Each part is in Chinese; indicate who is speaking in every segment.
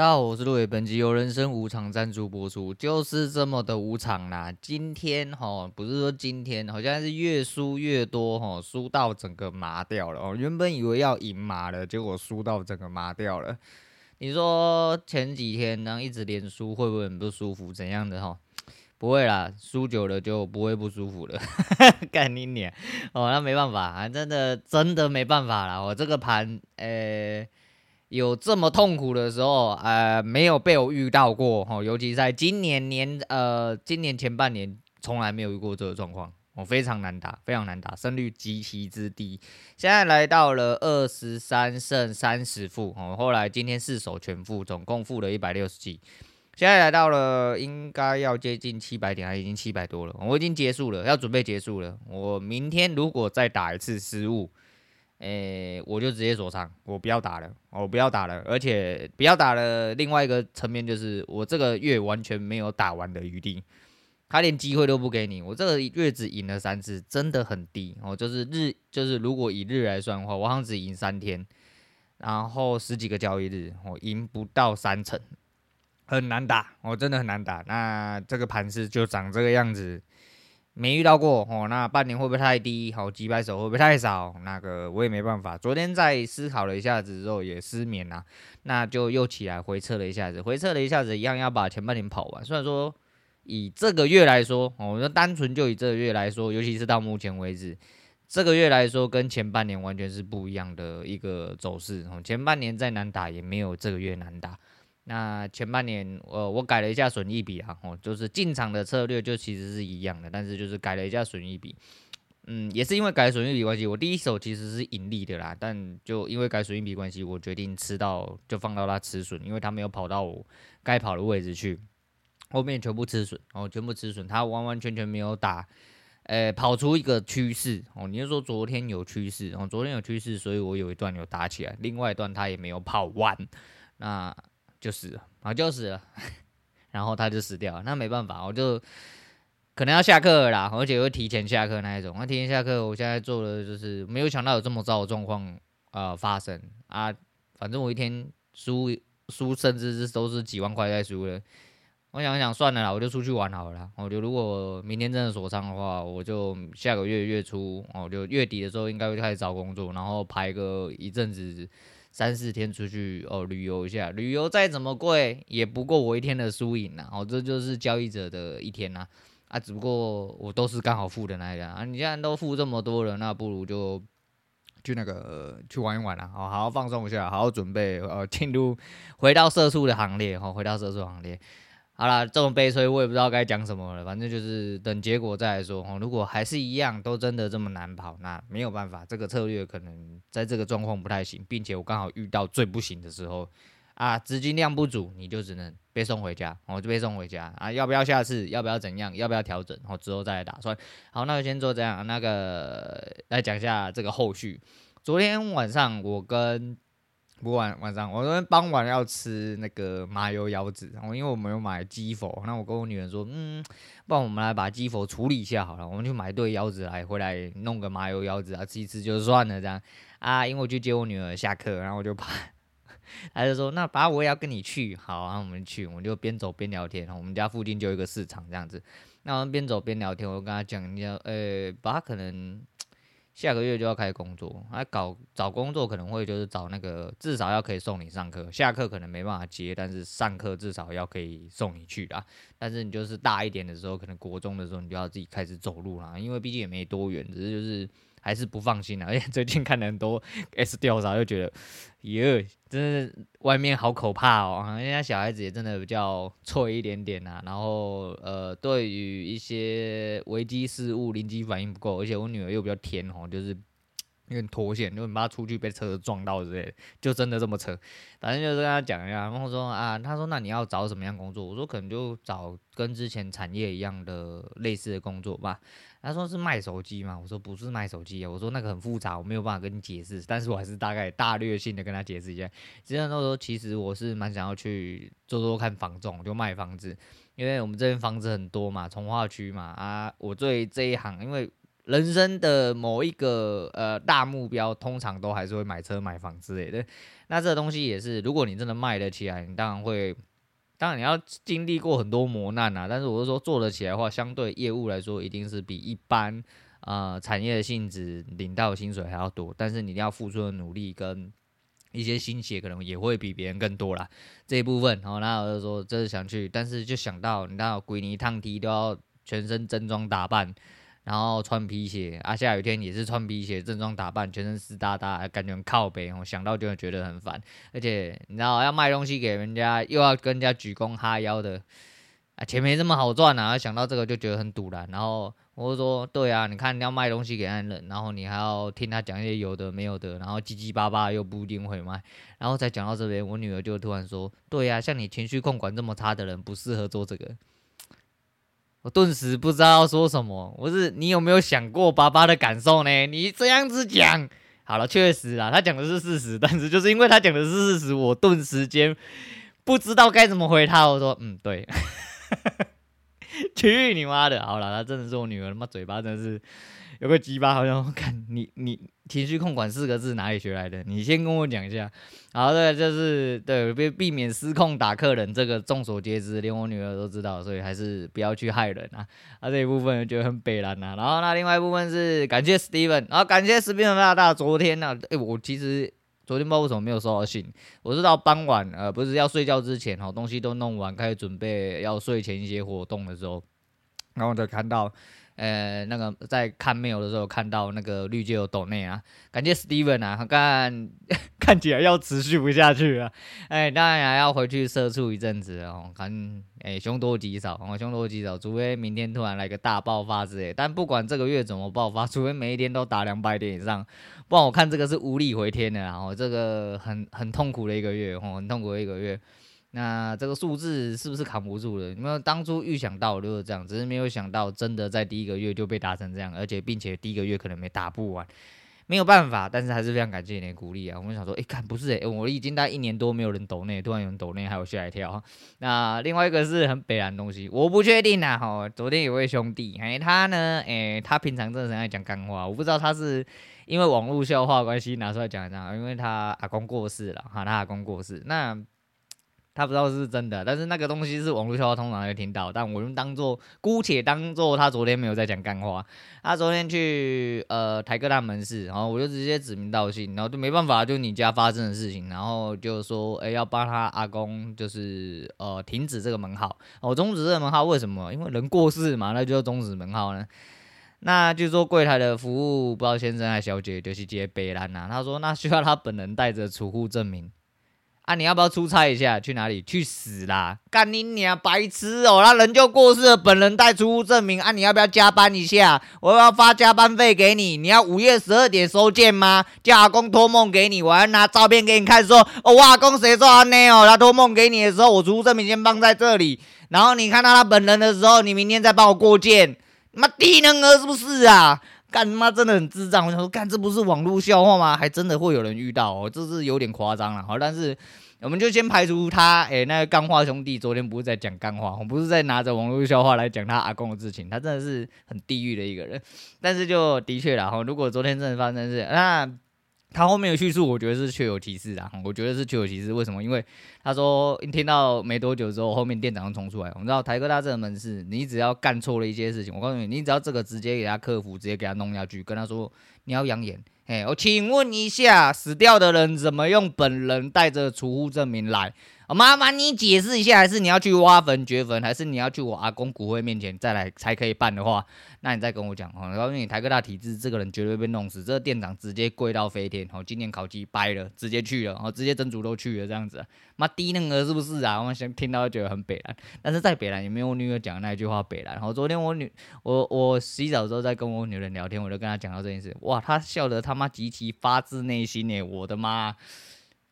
Speaker 1: 大家好，我是陆伟，本集由人生无常赞助播出，就是这么的无常啦。今天哈，不是说今天，好像是越输越多哈，输到整个麻掉了哦。原本以为要赢麻了，结果输到整个麻掉了。你说前几天呢，一直连输会不会很不舒服？怎样的哈？不会啦，输久了就不会不舒服了。干你娘哦，那没办法，真的真的没办法啦。我这个盘，诶、有这么痛苦的时候，呃，没有被我遇到过，哈，尤其在今年年，呃，今年前半年，从来没有遇过这个状况，我非常难打，非常难打，胜率极其之低。现在来到了二十三胜三十负，哦，后来今天四手全负，总共负了一百六十几，现在来到了应该要接近七百点，已经七百多了，我已经结束了，要准备结束了。我明天如果再打一次失误。诶、我就直接锁仓，我不要打了，我不要打了，而且不要打了。另外一个层面就是，我这个月完全没有打完的余地，他连机会都不给你。我这个月只赢了三次，真的很低哦。就是日，就是如果以日来算的话，我好像只赢三天，然后十几个交易日，我赢不到三成，很难打，我真的很难打。那这个盘势就长这个样子。没遇到过哦，那半年会不会太低？好几百手会不会太少？那个我也没办法。昨天在思考了一下子之后也失眠了，那就又起来回测了一下子，回测了一下子，一样要把前半年跑完。虽然说以这个月来说，哦，们单纯就以这个月来说，尤其是到目前为止，这个月来说跟前半年完全是不一样的一个走势。前半年再难打也没有这个月难打。那前半年，呃，我改了一下损益比啊，哦，就是进场的策略就其实是一样的，但是就是改了一下损益比，嗯，也是因为改损益比关系，我第一手其实是盈利的啦，但就因为改损益比关系，我决定吃到就放到它吃损，因为它没有跑到我该跑的位置去，后面全部吃损，哦，全部吃损，它完完全全没有打，呃，跑出一个趋势，哦，你就说昨天有趋势，哦，昨天有趋势，所以我有一段有打起来，另外一段它也没有跑完，那。就死了啊，就死了，然后他就死掉了。那没办法，我就可能要下课了啦，而且会提前下课那一种。那提前下课，我现在做的就是没有想到有这么糟的状况啊发生啊。反正我一天输输，甚至是都是几万块在输了。我想想算了啦，我就出去玩好了。我就如果明天真的锁仓的话，我就下个月月初，我就月底的时候应该会开始找工作，然后排个一阵子。三四天出去哦，旅游一下，旅游再怎么贵也不过我一天的输赢呐，哦，这就是交易者的一天呐，啊，只不过我都是刚好付的那一辆啊，你既然都付这么多了，那不如就去那个、去玩一玩啦，哦，好好放松一下，好好准备呃进入回到社畜的行列，哦，回到社畜行列。好啦，这么悲催，我也不知道该讲什么了。反正就是等结果再来说。哦，如果还是一样，都真的这么难跑，那没有办法，这个策略可能在这个状况不太行，并且我刚好遇到最不行的时候啊，资金量不足，你就只能被送回家，我就被送回家啊。要不要下次？要不要怎样？要不要调整？然后之后再来打算。好，那就先做这样。那个来讲一下这个后续。昨天晚上我跟不晚晚上，我昨天傍晚要吃那个麻油腰子，然后因为我没有买鸡佛，那我跟我女儿说，嗯，不然我们来把鸡佛处理一下好了，我们就买对腰子来回来弄个麻油腰子啊，吃一吃就算了这样啊。因为我去接我女儿下课，然后我就怕，她就说，那爸我也要跟你去，好，然后我们去，我们就边走边聊天，我们家附近就有一个市场这样子，那我们边走边聊天，我就跟她讲，你要，呃，爸可能。下个月就要开始工作，还搞找工作可能会就是找那个至少要可以送你上课，下课可能没办法接，但是上课至少要可以送你去啦。但是你就是大一点的时候，可能国中的时候，你就要自己开始走路啦，因为毕竟也没多远，只是就是。还是不放心啊，而且最近看了很多 S 调查，就觉得，耶，真的外面好可怕哦。人家小孩子也真的比较脆一点点呐，然后呃，对于一些危机事物灵机反应不够，而且我女儿又比较甜哦，就是。有点脱线，就你怕出去被车子撞到之类的，就真的这么扯。反正就是跟他讲一下，然后说啊，他说那你要找什么样工作？我说可能就找跟之前产业一样的类似的工作吧。他说是卖手机嘛？我说不是卖手机啊，我说那个很复杂，我没有办法跟你解释。但是我还是大概大略性的跟他解释一下。之前都说其实我是蛮想要去做做看房仲，就卖房子，因为我们这边房子很多嘛，从化区嘛啊，我对这一行因为。人生的某一个呃大目标，通常都还是会买车买房之类的。那这东西也是，如果你真的卖得起来，你当然会，当然你要经历过很多磨难啊。但是我是说做得起来的话，相对业务来说，一定是比一般呃产业的性质领到的薪水还要多。但是你要付出的努力跟一些心血，可能也会比别人更多啦。这一部分，然后那我就说，真是想去，但是就想到你知道，鬼泥烫梯都要。全身正装打扮，然后穿皮鞋啊，下雨天也是穿皮鞋，正装打扮，全身湿哒哒，感觉很靠背。我想到就会觉得很烦，而且你知道要卖东西给人家，又要跟人家鞠躬哈腰的啊，钱没这么好赚啊。想到这个就觉得很赌烂。然后我就说，对啊，你看你要卖东西给人，然后你还要听他讲一些有的没有的，然后叽叽巴巴又不一定会卖。然后再讲到这边，我女儿就突然说，对啊，像你情绪控管这么差的人，不适合做这个。我顿时不知道要说什么。我是你有没有想过爸爸的感受呢？你这样子讲，好了，确实啊，他讲的是事实，但是就是因为他讲的是事实，我顿时间不知道该怎么回他。我说，嗯，对，去你妈的！好了，他真的是我女儿，他妈嘴巴真的是。有个鸡巴，好像我看 你你情绪控管四个字哪里学来的？你先跟我讲一下。好，对，就是对避避免失控打客人，这个众所皆知，连我女儿都知道，所以还是不要去害人啊。啊，这一部分觉得很北烂呐。然后那另外一部分是感谢 Steven，然后感谢 Steven 大大。昨天呢、啊，诶、我其实昨天不知道为什么没有收到信，我是到傍晚，呃，不是要睡觉之前，哦，东西都弄完，开始准备要睡前一些活动的时候，然后我就看到。呃，那个在看 mail 的时候看到那个绿界有抖内啊，感谢 Steven 啊，看 看起来要持续不下去了，哎，当然还要回去社畜一阵子哦，看哎凶多吉少哦，凶多吉少，除非明天突然来个大爆发之类，但不管这个月怎么爆发，除非每一天都打两百点以上，不然我看这个是无力回天的，然后这个很很痛苦的一个月哦，很痛苦的一个月。那这个数字是不是扛不住了？你们当初预想到就是这样，只是没有想到真的在第一个月就被打成这样，而且并且第一个月可能没打不完，没有办法。但是还是非常感谢你的鼓励啊！我们想说，哎，看不是哎，我已经待一年多没有人抖内，突然有人抖内，还有吓一跳。那另外一个是很北烂东西，我不确定啊。哈，昨天有位兄弟，哎，他呢，哎，他平常真的很爱讲干话，我不知道他是因为网络笑话关系拿出来讲这样，因为他阿公过世了，哈，他阿公过世，那。他不知道是真的，但是那个东西是网络笑话，通常会听到。但我们当做姑且当做他昨天没有在讲干话。他昨天去呃台科大门市，然后我就直接指名道姓，然后就没办法，就你家发生的事情，然后就说，哎、要帮他阿公就是呃停止这个门号。哦，终止这个门号为什么？因为人过世嘛，那就终止门号呢。那据说柜台的服务不知道先生还小姐就是接北兰呐，他说那需要他本人带着储户证明。啊，你要不要出差一下？去哪里？去死啦！干你娘，白痴哦！那人就过世了，本人带出证明啊！你要不要加班一下？我要发加班费给你。你要午夜十二点收件吗？叫阿公托梦给你，我要拿照片给你看，说哦，我阿公谁做阿内哦？他托梦给你的时候，我出证明先放在这里，然后你看到他本人的时候，你明天再帮我过件。妈低能儿是不是啊？干妈真的很智障！我想说，干这不是网络笑话吗？还真的会有人遇到哦，这是有点夸张了。好，但是。我们就先排除他，诶、那个钢化兄弟昨天不是在讲钢化，我不是在拿着网络笑话来讲他阿公的事情，他真的是很地狱的一个人。但是就的确啦，哈，如果昨天真的发生事，那他后面的叙述，我觉得是确有其事啊，我觉得是确有其事。为什么？因为他说一听到没多久之后，后面店长就冲出来。我们知道台哥大这个门市，你只要干错了一些事情，我告诉你，你只要这个直接给他客服，直接给他弄下去，跟他说你要养眼。哎，我请问一下，死掉的人怎么用本人带着储户证明来？麻烦你解释一下，还是你要去挖坟掘坟，还是你要去我阿公骨灰面前再来才可以办的话，那你再跟我讲哦。然后你台科大体制，这个人绝对被弄死。这个店长直接跪到飞天，哦，今年考绩掰了，直接去了，哦，直接真主都去了，这样子。妈低能儿是不是啊？我想听到觉得很北烂，但是在北烂也没有我女儿讲的那一句话北烂。然后昨天我女我我洗澡的时候在跟我女人聊天，我就跟她讲到这件事，哇，她笑得他妈极其发自内心诶，我的妈！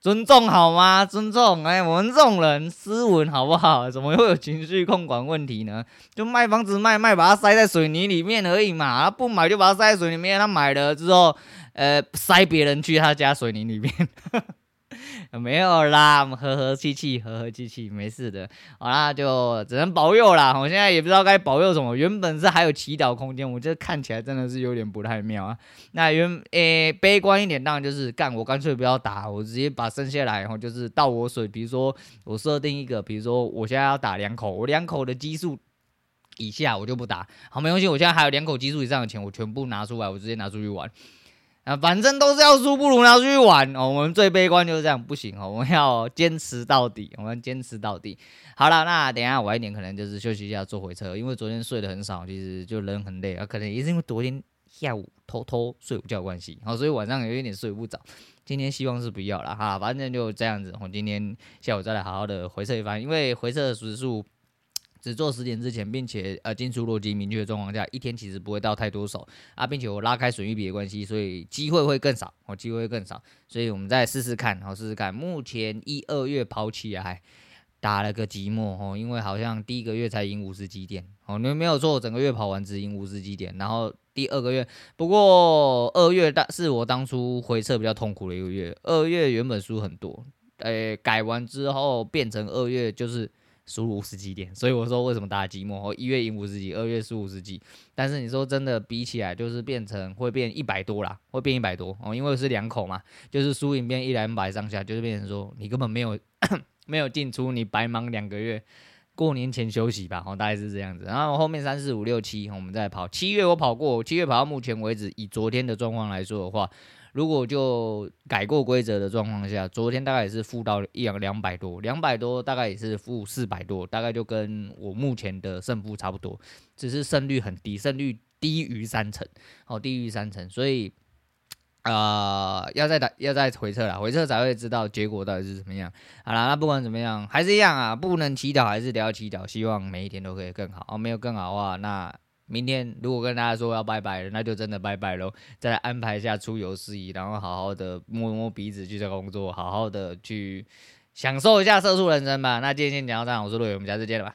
Speaker 1: 尊重好吗？尊重，哎、我们这种人斯文好不好？怎么会有情绪控管问题呢？就卖房子卖卖，把它塞在水泥里面而已嘛。他不买就把它塞在水里面。他买了之后，呃，塞别人去他家水泥里面。没有啦，我们和和气气，和和气气，没事的。好啦，就只能保佑啦。我现在也不知道该保佑什么。原本是还有祈祷空间，我觉得看起来真的是有点不太妙啊。那原诶、悲观一点，当然就是干，我干脆不要打，我直接把生下来，然后就是倒我水。比如说我设定一个，比如说我现在要打两口，我两口的基数以下我就不打。好，没关系，我现在还有两口基数以上的钱，我全部拿出来，我直接拿出去玩。啊，反正都是要输，不如拿出去玩哦。我们最悲观就是这样，不行哦，我们要坚持到底，我们坚持到底。好了，那等下晚一点可能就是休息一下坐回车，因为昨天睡得很少，其实就人很累啊，可能也是因为昨天下午偷偷睡午觉关系，好，所以晚上有一点睡不着。今天希望是不要了哈，反正就这样子。我今天下午再来好好的回测一番，因为回测的时数。只做十点之前，并且呃进出逻辑明确的状况下，一天其实不会到太多手啊，并且我拉开损益比的关系，所以机会会更少，哦，机会会更少，所以我们再试试看，好试试看。目前一二月跑起来打了个寂寞哦，因为好像第一个月才赢五十几点哦，你没有错，整个月跑完只赢五十几点，然后第二个月，不过二月大是我当初回撤比较痛苦的一个月，二月原本输很多，诶，改完之后变成二月就是。输五十几点，所以我说为什么大家寂寞？哦，一月赢五十几，二月输五十几，但是你说真的比起来，就是变成会变一百多啦，会变一百多哦，因为是两口嘛，就是输赢变一两百上下，就是变成说你根本没有 没有进出，你白忙两个月，过年前休息吧，哦，大概是这样子。然后后面三四五六七，我们再跑，七月我跑过，七月跑到目前为止，以昨天的状况来说的话。如果就改过规则的状况下，昨天大概也是负到一两两百多，两百多大概也是负四百多，大概就跟我目前的胜负差不多，只是胜率很低，胜率低于三成，哦，低于三成，所以啊、呃，要再打，要再回测了，回测才会知道结果到底是怎么样。好了，那不管怎么样，还是一样啊，不能祈祷，还是得要祈祷，希望每一天都可以更好。哦，没有更好的话，那。明天如果跟大家说要拜拜了，那就真的拜拜喽。再来安排一下出游事宜，然后好好的摸摸鼻子去这工作，好好的去享受一下社畜人生吧。那今天先讲到这，我是陆伟，我们下次见了吧。